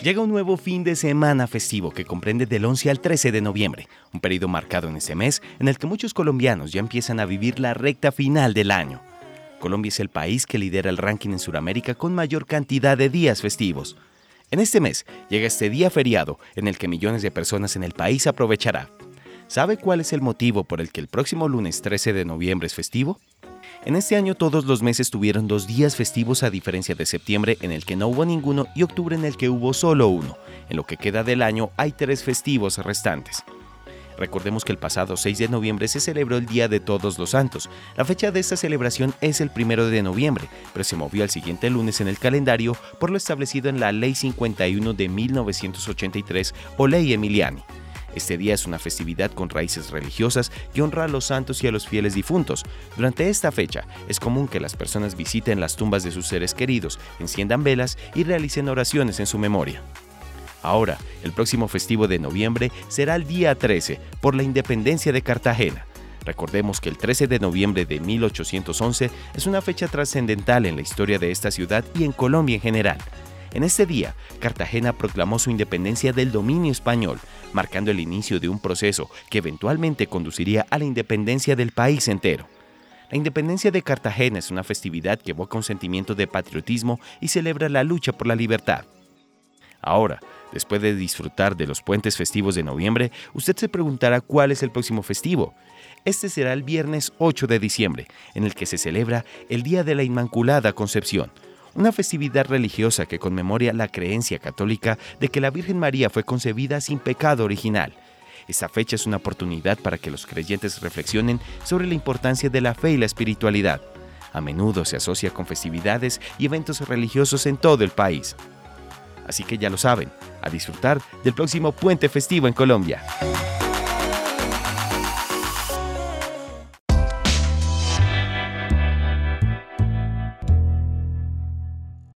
Llega un nuevo fin de semana festivo que comprende del 11 al 13 de noviembre, un periodo marcado en ese mes en el que muchos colombianos ya empiezan a vivir la recta final del año. Colombia es el país que lidera el ranking en Sudamérica con mayor cantidad de días festivos. En este mes llega este día feriado en el que millones de personas en el país aprovechará. ¿Sabe cuál es el motivo por el que el próximo lunes 13 de noviembre es festivo? En este año todos los meses tuvieron dos días festivos a diferencia de septiembre en el que no hubo ninguno y octubre en el que hubo solo uno. En lo que queda del año hay tres festivos restantes. Recordemos que el pasado 6 de noviembre se celebró el Día de Todos los Santos. La fecha de esta celebración es el 1 de noviembre, pero se movió al siguiente lunes en el calendario por lo establecido en la Ley 51 de 1983 o Ley Emiliani. Este día es una festividad con raíces religiosas que honra a los santos y a los fieles difuntos. Durante esta fecha es común que las personas visiten las tumbas de sus seres queridos, enciendan velas y realicen oraciones en su memoria. Ahora, el próximo festivo de noviembre será el día 13 por la independencia de Cartagena. Recordemos que el 13 de noviembre de 1811 es una fecha trascendental en la historia de esta ciudad y en Colombia en general. En este día, Cartagena proclamó su independencia del dominio español, marcando el inicio de un proceso que eventualmente conduciría a la independencia del país entero. La independencia de Cartagena es una festividad que evoca un sentimiento de patriotismo y celebra la lucha por la libertad. Ahora, después de disfrutar de los puentes festivos de noviembre, usted se preguntará cuál es el próximo festivo. Este será el viernes 8 de diciembre, en el que se celebra el Día de la Inmaculada Concepción, una festividad religiosa que conmemora la creencia católica de que la Virgen María fue concebida sin pecado original. Esta fecha es una oportunidad para que los creyentes reflexionen sobre la importancia de la fe y la espiritualidad. A menudo se asocia con festividades y eventos religiosos en todo el país. Así que ya lo saben, a disfrutar del próximo puente festivo en Colombia.